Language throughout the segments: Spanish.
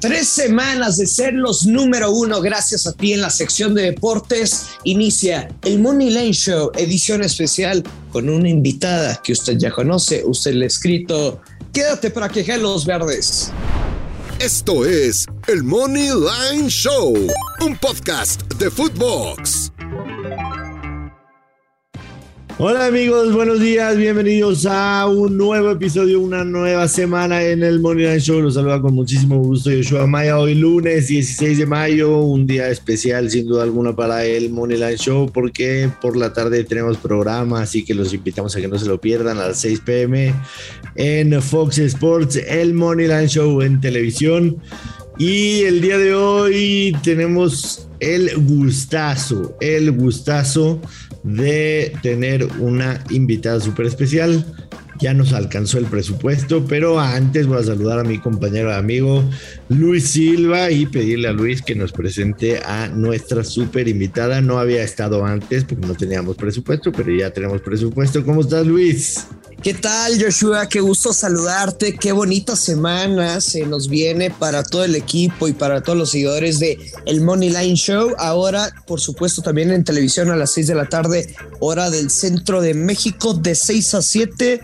Tres semanas de ser los número uno gracias a ti en la sección de deportes. Inicia el Money Line Show, edición especial con una invitada que usted ya conoce. Usted le ha escrito, quédate para quejar los verdes. Esto es el Money Line Show, un podcast de Footbox. Hola amigos, buenos días, bienvenidos a un nuevo episodio, una nueva semana en el Money Show. Los saluda con muchísimo gusto Yoshua Maya. Hoy lunes 16 de mayo, un día especial sin duda alguna para el Money Line Show porque por la tarde tenemos programa, así que los invitamos a que no se lo pierdan a las 6 pm en Fox Sports, el Money Line Show en televisión. Y el día de hoy tenemos el gustazo, el gustazo de tener una invitada súper especial. Ya nos alcanzó el presupuesto, pero antes voy a saludar a mi compañero amigo Luis Silva y pedirle a Luis que nos presente a nuestra súper invitada. No había estado antes porque no teníamos presupuesto, pero ya tenemos presupuesto. ¿Cómo estás, Luis? ¿Qué tal, Joshua? Qué gusto saludarte. Qué bonita semana se nos viene para todo el equipo y para todos los seguidores de el Money Line Show. Ahora, por supuesto, también en televisión a las 6 de la tarde, hora del centro de México, de 6 a 7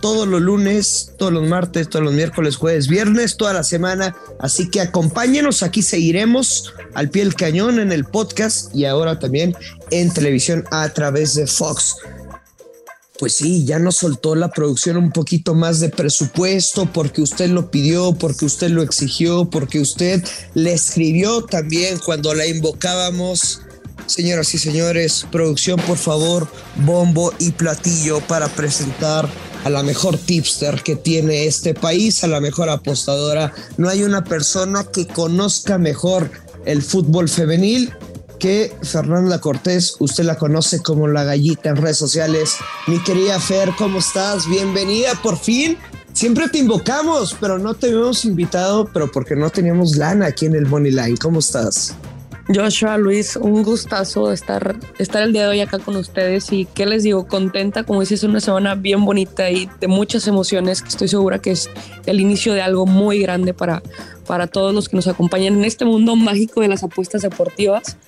todos los lunes, todos los martes, todos los miércoles, jueves, viernes, toda la semana. Así que acompáñenos, aquí seguiremos al pie del cañón en el podcast y ahora también en televisión a través de Fox pues sí, ya nos soltó la producción un poquito más de presupuesto porque usted lo pidió, porque usted lo exigió, porque usted le escribió también cuando la invocábamos. Señoras y señores, producción, por favor, bombo y platillo para presentar a la mejor tipster que tiene este país, a la mejor apostadora. No hay una persona que conozca mejor el fútbol femenil que Fernanda Cortés, usted la conoce como la gallita en redes sociales. Mi querida Fer, ¿cómo estás? Bienvenida por fin. Siempre te invocamos, pero no te habíamos invitado, pero porque no teníamos lana aquí en el Money. ¿Cómo estás? Joshua, Luis, un gustazo estar, estar el día de hoy acá con ustedes y qué les digo, contenta, como dices, una semana bien bonita y de muchas emociones, estoy segura que es el inicio de algo muy grande para, para todos los que nos acompañan en este mundo mágico de las apuestas deportivas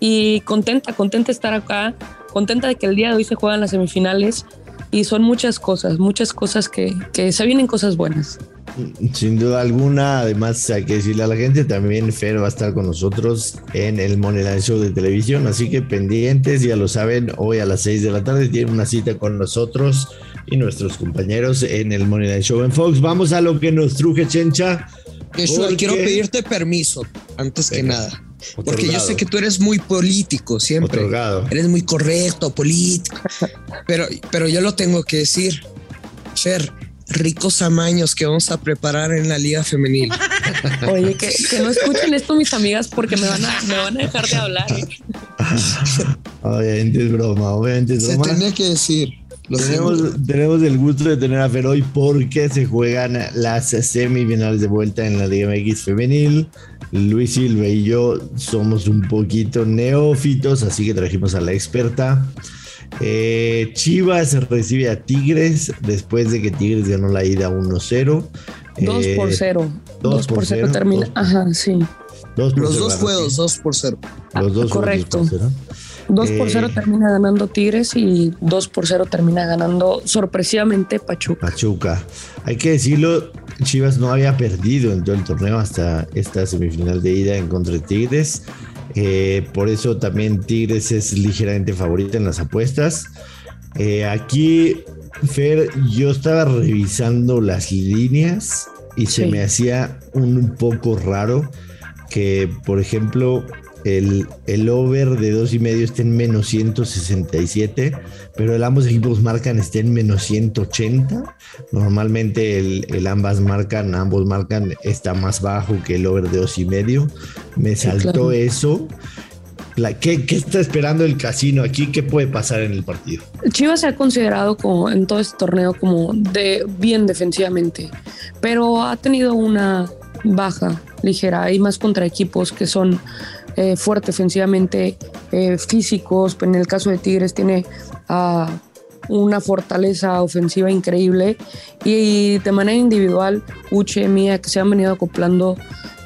y contenta, contenta de estar acá, contenta de que el día de hoy se juegan las semifinales y son muchas cosas, muchas cosas que, que se vienen cosas buenas. Sin duda alguna, además hay que decirle a la gente, también Fer va a estar con nosotros en el Moneyline Show de televisión, así que pendientes, ya lo saben, hoy a las 6 de la tarde tiene una cita con nosotros y nuestros compañeros en el Moneyline Show en Fox. Vamos a lo que nos truje Chencha. quiero pedirte permiso, antes que nada. Porque yo sé que tú eres muy político siempre. Eres muy correcto, político. Pero, pero yo lo tengo que decir. Fer, ricos amaños que vamos a preparar en la liga femenil. Oye, que, no escuchen esto mis amigas porque me van a, me van a dejar de hablar. obviamente es broma, obviamente es broma. Se tenía que decir. Tenemos, tenemos, el gusto de tener a Fer hoy porque se juegan las semifinales de vuelta en la Liga MX femenil. Luis Silva y yo somos un poquito neófitos, así que trajimos a la experta. Eh, Chivas recibe a Tigres después de que Tigres ganó la ida 1-0. 2 por 0. 2 por 0 termina. Ajá, sí. Los dos juegos, 2 por 0. Los dos correcto. 2 por 0 eh, termina ganando Tigres y 2 por 0 termina ganando sorpresivamente Pachuca. Pachuca. Hay que decirlo, Chivas no había perdido en todo el torneo hasta esta semifinal de ida en contra de Tigres. Eh, por eso también Tigres es ligeramente favorita en las apuestas. Eh, aquí, Fer, yo estaba revisando las líneas y se me hacía un poco raro que, por ejemplo, el, el over de dos y medio está en menos 167, pero el ambos equipos marcan está en menos 180. Normalmente el, ambas marcan, ambos marcan está más bajo que el over de dos y medio. Me saltó eso. ¿qué, ¿qué, está esperando el casino aquí? ¿Qué puede pasar en el partido? Chivas se ha considerado como en todo este torneo como de bien defensivamente, pero ha tenido una baja ligera y más contra equipos que son eh, fuerte ofensivamente, eh, físicos. En el caso de Tigres tiene ah, una fortaleza ofensiva increíble y de manera individual, Uche, Mía, que se han venido acoplando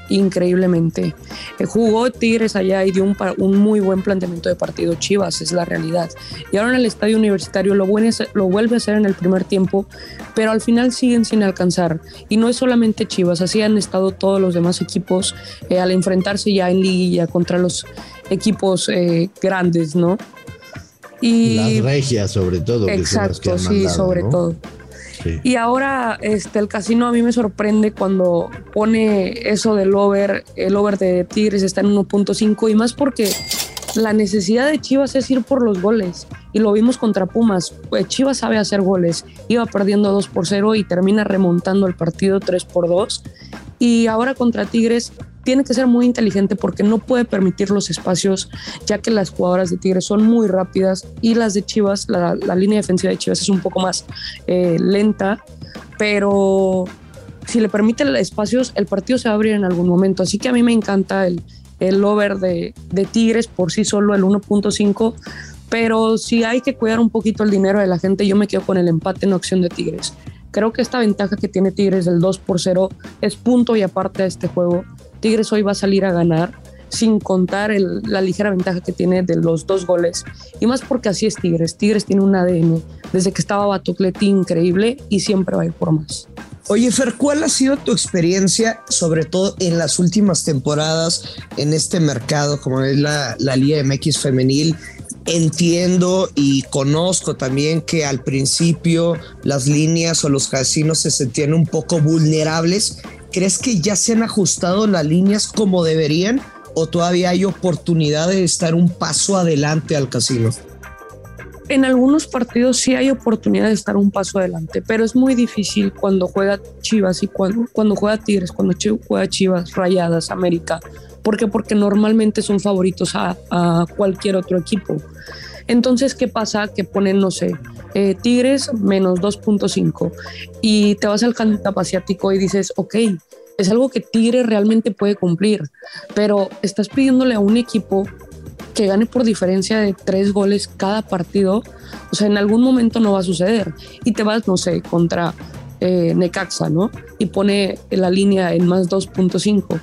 increíblemente. Eh, jugó Tigres allá y dio un, un, muy buen planteamiento de partido. Chivas es la realidad. Y ahora en el estadio universitario lo, lo vuelve a hacer en el primer tiempo, pero al final siguen sin alcanzar. Y no es solamente Chivas, así han estado todos los demás equipos eh, al enfrentarse ya en liguilla contra los equipos eh, grandes, ¿no? Y las regias sobre todo. Exacto, sí, sobre todo. Y ahora este, el casino a mí me sorprende cuando pone eso del over, el over de Tigres está en 1.5 y más porque la necesidad de Chivas es ir por los goles. Y lo vimos contra Pumas. Pues Chivas sabe hacer goles. Iba perdiendo 2 por 0 y termina remontando el partido 3 por 2. Y ahora contra Tigres tiene que ser muy inteligente porque no puede permitir los espacios, ya que las jugadoras de Tigres son muy rápidas y las de Chivas, la, línea defensiva de Chivas es un poco más eh, lenta, pero si le permite espacios, el partido se va a abrir en algún momento. Así que a mí me encanta el, el over de, de Tigres por sí solo, el 1.5. Pero si hay que cuidar un poquito el dinero de la gente, yo me quedo con el empate en opción de Tigres. Creo que esta ventaja que tiene Tigres del 2 por 0 es punto y aparte de este juego. Tigres hoy va a salir a ganar sin contar la ligera ventaja que tiene de los dos goles. Y más porque así es Tigres. Tigres tiene un ADN desde que estaba Batocleti increíble y siempre va a ir por más. Oye, Fer, ¿cuál ha sido tu experiencia, sobre todo en las últimas temporadas, en este mercado, como es la, la Liga MX femenil? Entiendo y conozco también que al principio las líneas o los casinos se sentían un poco vulnerables. ¿Crees que ya se han ajustado las líneas como deberían o todavía hay oportunidad de estar un paso adelante al casino? En algunos partidos sí hay oportunidad de estar un paso adelante, pero es muy difícil cuando juega Chivas y cuando, cuando juega Tigres, cuando juega Chivas, Rayadas, América ¿Por qué? Porque normalmente son favoritos a, cualquier otro equipo. Entonces, ¿qué pasa? Que ponen, no sé, eh, Tigres menos 2.5 y te vas al handicap asiático y dices, ok, es algo que Tigres realmente puede cumplir, pero estás pidiéndole a un equipo que gane por diferencia de tres goles cada partido, o sea, en algún momento no va a suceder y te vas, no sé, contra eh, Necaxa, ¿no? Y pone la línea en más 2.5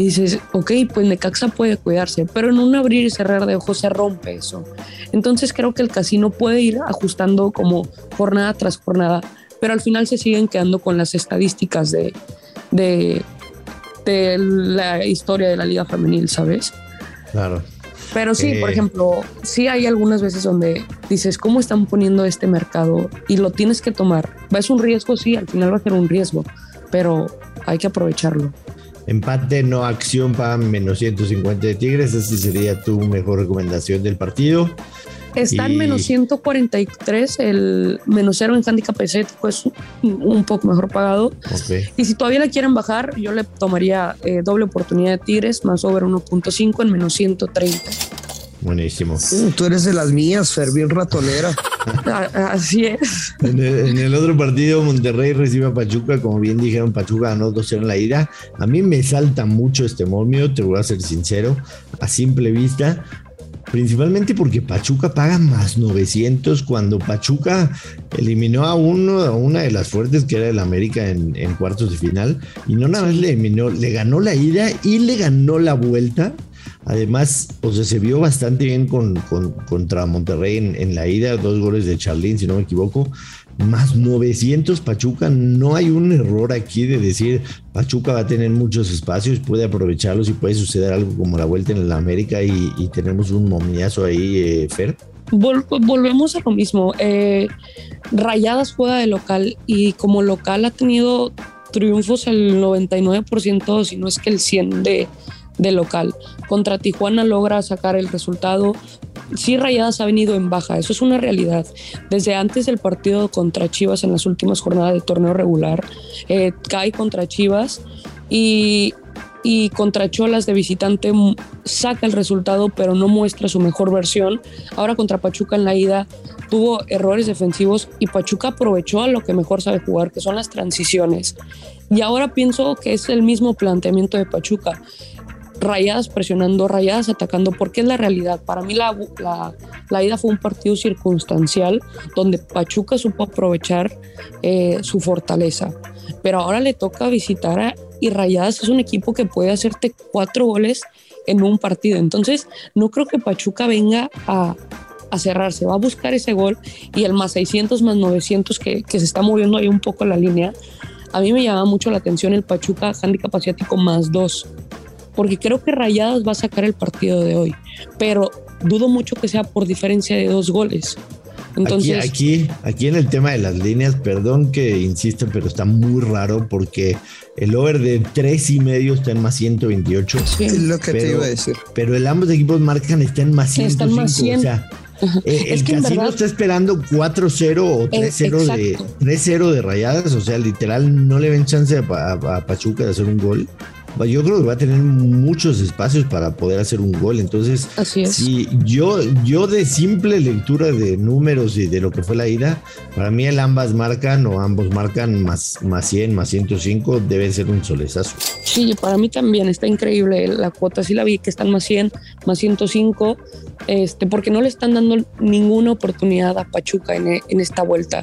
y dices, ok, pues Necaxa puede cuidarse, pero en un abrir y cerrar de ojos se rompe eso. Entonces creo que el casino puede ir ajustando como jornada tras jornada, pero al final se siguen quedando con las estadísticas de, de, de la historia de la liga femenil, ¿sabes? Claro. Pero sí, por eh. ejemplo, sí hay algunas veces donde dices, ¿cómo están poniendo este mercado? Y lo tienes que tomar. ¿Es un riesgo? Sí, al final va a ser un riesgo, pero hay que aprovecharlo. Empate, no acción para menos 150 de Tigres. Esa sería tu mejor recomendación del partido. Está en menos 143, el menos cero en handicap es pues un poco mejor pagado. Y si todavía la quieren bajar, yo le tomaría eh, doble oportunidad de Tigres, más over 1.5 en menos 130. Buenísimo. Uh, tú eres de las mías, Fer, bien ratonera. Así es. En el, otro partido, Monterrey recibe a Pachuca. Como bien dijeron, Pachuca ganó 2-0 en la ida. A mí me salta mucho este momio, te voy a ser sincero, a simple vista. Principalmente porque Pachuca paga más 900 cuando Pachuca eliminó a, uno, a una de las fuertes que era el América en, en cuartos de final. Y no nada más le eliminó, le ganó la ida y le ganó la vuelta Además, o sea, se vio bastante bien con, contra Monterrey en, la ida, dos goles de Charlín, si no me equivoco, más 900 Pachuca. No hay un error aquí de decir Pachuca va a tener muchos espacios, puede aprovecharlos y puede suceder algo como la vuelta en la América y, tenemos un momillazo ahí, eh, Fer. volvemos a lo mismo. Eh, Rayadas juega de local y como local ha tenido triunfos el 99%, si no es que el 100% de de local. Contra Tijuana logra sacar el resultado. Sí, Rayadas ha venido en baja, eso es una realidad. Desde antes del partido contra Chivas en las últimas jornadas de torneo regular, eh, cae contra Chivas y, y contra Cholas de visitante saca el resultado, pero no muestra su mejor versión. Ahora contra Pachuca en la ida tuvo errores defensivos y Pachuca aprovechó a lo que mejor sabe jugar, que son las transiciones. Y ahora pienso que es el mismo planteamiento de Pachuca rayadas presionando, rayadas atacando, porque es la realidad. Para mí la, la, ida fue un partido circunstancial donde Pachuca supo aprovechar eh, su fortaleza. Pero ahora le toca visitar a, y Rayadas es un equipo que puede hacerte cuatro goles en un partido. Entonces, no creo que Pachuca venga a, a cerrarse, va a buscar ese gol y el más 600 más 900 que, que se está moviendo ahí un poco la línea. A mí me llama mucho la atención el Pachuca handicap asiático más dos porque creo que Rayadas va a sacar el partido de hoy, pero dudo mucho que sea por diferencia de dos goles. Entonces, aquí, aquí, en el tema de las líneas, perdón que insiste, pero está muy raro porque el over de tres y medio está en más 128. Sí, es lo que te iba a decir. Pero el ambos equipos marcan está en más 105. Más 100. O sea, eh, el casino está esperando 4-0 o 3-0 de, 3 de rayadas. O sea, literal, no le ven chance a Pachuca de hacer un gol yo creo que va a tener muchos espacios para poder hacer un gol. Entonces, Así es. si yo, yo de simple lectura de números y de lo que fue la ida, para mí el ambas marcan o ambos marcan más, más 100, más 105, debe ser un solezazo. Sí, para mí también está increíble la cuota. Sí la vi que están más 100, más 105, este, porque no le están dando ninguna oportunidad a Pachuca en, en esta vuelta.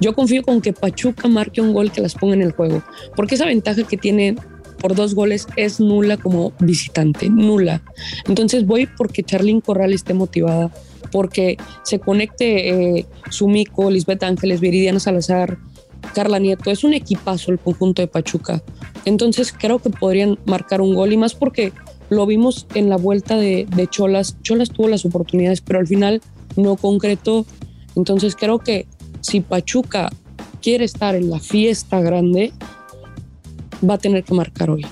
Yo confío con que Pachuca marque un gol que las ponga en el juego, porque esa ventaja que tiene por dos goles es nula como visitante, nula. Entonces voy porque Charlín Corral esté motivada, porque se conecte eh, Sumico, Lisbeth Ángeles, Viridiana Salazar, Carla Nieto. Es un equipazo el conjunto de Pachuca. Entonces creo que podrían marcar un gol y más porque lo vimos en la vuelta de Cholas. Cholas tuvo las oportunidades, pero al final no concretó. Entonces creo que si Pachuca quiere estar en la fiesta grande, va a tener que marcar hoy.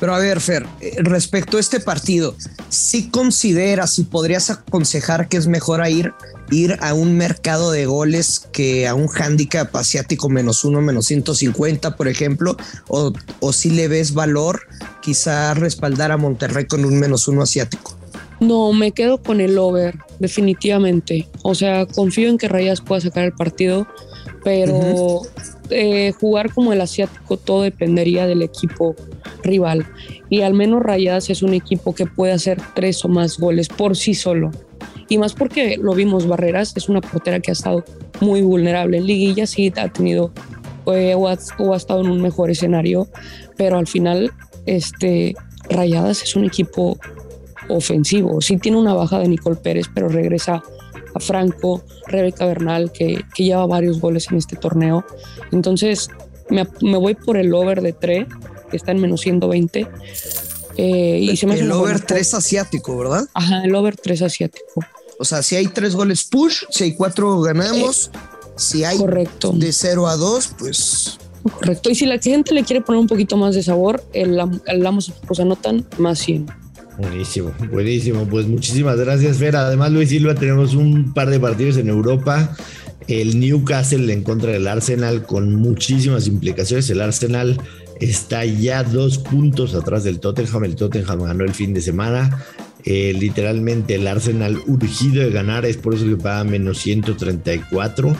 Pero a ver, Fer, eh, respecto a este partido, si consideras y podrías aconsejar que es mejor ir, ir a un mercado de goles que a un handicap asiático menos uno, menos 150, por ejemplo, o, o si le ves valor quizá respaldar a Monterrey con un menos uno asiático. No, me quedo con el over, definitivamente. O sea, confío en que Rayas pueda sacar el partido, pero eh, jugar como el asiático todo dependería del equipo rival. Y al menos Rayadas es un equipo que puede hacer tres o más goles por sí solo. Y más porque lo vimos, Barreras es una portera que ha estado muy vulnerable. En liguilla sí ha tenido eh, o, ha, estado en un mejor escenario, pero al final este, Rayadas es un equipo ofensivo. Sí tiene una baja de Nicole Pérez, pero regresa a Franco, Rebeca Bernal, que, que lleva varios goles en este torneo. Entonces, me, me voy por el over de 3, que está en menos 120. Eh, y se me el over 3 asiático, ¿verdad? Ajá, el over 3 asiático. O sea, si hay tres goles push, si hay cuatro ganamos, si hay correcto. de 0 a 2, pues Correcto. Y si la gente le quiere poner un poquito más de sabor, el, el Amos pues anotan más 100. Buenísimo, buenísimo. Pues muchísimas gracias, Fer. Además, Luis Silva, tenemos un par de partidos en Europa. El Newcastle en contra del Arsenal con muchísimas implicaciones. El Arsenal está ya dos puntos atrás del Tottenham. El Tottenham ganó el fin de semana. Eh, literalmente el Arsenal urgido de ganar, es por eso que paga menos 134.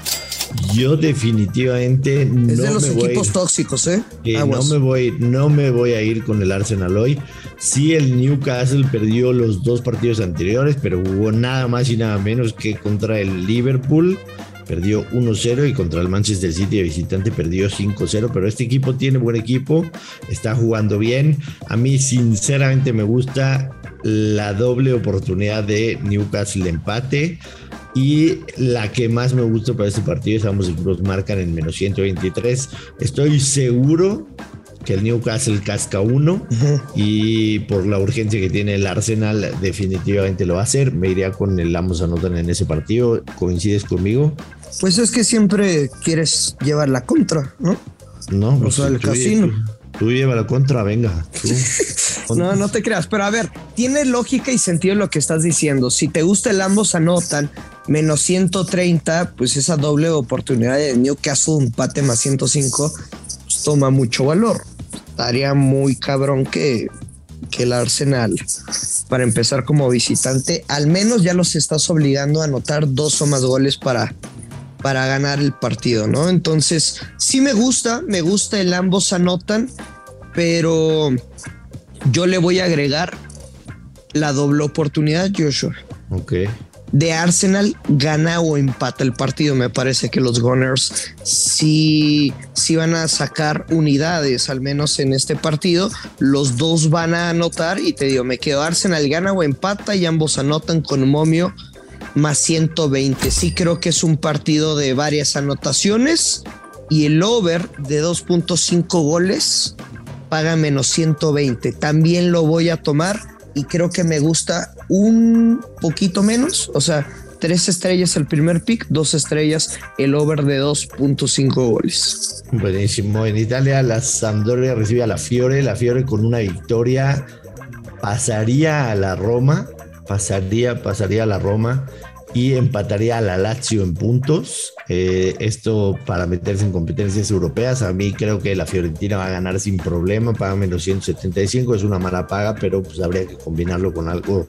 Yo definitivamente no es de los me equipos tóxicos, ¿eh? no me voy, no me voy a ir con el Arsenal hoy. Sí, el Newcastle perdió los dos partidos anteriores, pero jugó nada más y nada menos que contra el Liverpool. Perdió 1-0 y contra el Manchester City de visitante perdió 5-0, pero este equipo tiene buen equipo, está jugando bien. A mí sinceramente me gusta la doble oportunidad de Newcastle empate. Y la que más me gusta para este partido es ambos equipos marcan en menos 123. Estoy seguro que el Newcastle casca uno y por la urgencia que tiene el Arsenal definitivamente lo va a hacer. Me iría con el ambos anotan en ese partido. ¿Coincides conmigo? Pues es que siempre quieres llevar la contra, ¿no? No, pues o el casino. Tú lleva la contra, venga. no, no te creas, pero a ver, tiene lógica y sentido lo que estás diciendo. Si te gusta el ambos anotan menos 130, pues esa doble oportunidad de Newcastle, un empate más 105, pues toma mucho valor. Estaría muy cabrón que, que el Arsenal, para empezar como visitante, al menos ya los estás obligando a anotar dos o más goles para, para ganar el partido, ¿no? Entonces, sí me gusta, me gusta el ambos anotan, pero yo le voy a agregar la doble oportunidad, Joshua. Ok. De Arsenal gana o empata el partido. Me parece que los Gunners sí, sí van a sacar unidades, al menos en este partido. Los dos van a anotar y te digo, me quedo Arsenal gana o empata y ambos anotan con momio más 120. Sí creo que es un partido de varias anotaciones y el over de 2.5 goles paga menos 120. También lo voy a tomar y creo que me gusta un poquito menos, o sea, tres estrellas el primer pick, dos estrellas el over de 2.5 goles. Buenísimo. En Italia la Sampdoria recibe a la Fiore, la Fiore con una victoria pasaría a la Roma, pasaría, pasaría a la Roma y empataría a la Lazio en puntos. Eh, esto para meterse en competencias europeas. A mí creo que la Fiorentina va a ganar sin problema, paga menos 175, es una mala paga, pero pues habría que combinarlo con algo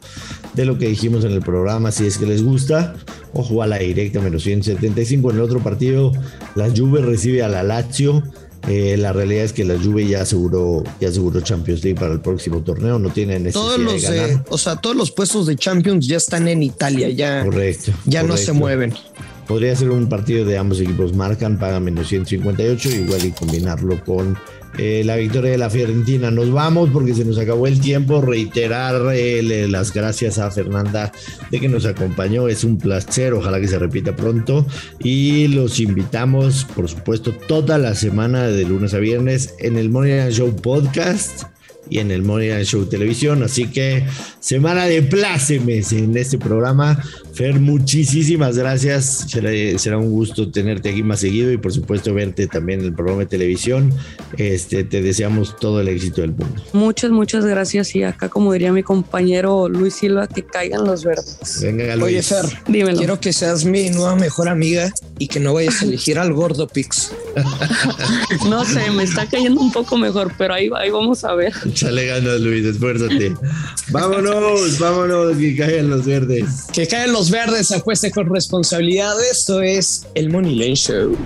de lo que dijimos en el programa, si es que les gusta. Ojo a la directa, menos 175. En el otro partido, la Juve recibe a la Lazio. Eh, la realidad es que la Juve ya aseguró, ya aseguró Champions League para el próximo torneo, no tiene necesidad todos los, de ganar. eh, o sea, todos los puestos de Champions ya están en Italia, ya, correcto. ya no se mueven. Podría ser un partido de ambos equipos marcan, pagan menos 158, igual y combinarlo con eh, la victoria de la Fiorentina. Nos vamos porque se nos acabó el tiempo. Reiterar eh, las gracias a Fernanda de que nos acompañó. Es un placer, ojalá que se repita pronto. Y los invitamos, por supuesto, toda la semana de lunes a viernes en el Morning Show Podcast y en el Morning Show Televisión. Así que semana de plácemes en este programa. Fer, muchísimas gracias. Será, será un gusto tenerte aquí más seguido y por supuesto verte también en el programa de televisión. Este, te deseamos todo el éxito del mundo. Muchas, muchas gracias. Y acá, como diría mi compañero Luis Silva, que caigan los verdes. Venga, Oye, Luis. Fer, Dímelo. quiero que seas mi nueva mejor amiga y que no vayas a elegir al gordo Pix. No sé, me está cayendo un poco mejor, pero ahí, ahí vamos a ver. Échale ganas, Luis, esfuérzate. vámonos, vámonos, que caigan los verdes. Que caen los verdes, apueste con responsabilidad. Esto es el Money Lane Show.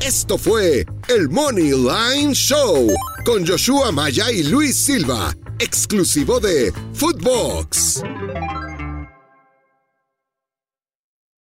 Esto fue el Money Line Show con Joshua Maya y Luis Silva, exclusivo de Footbox.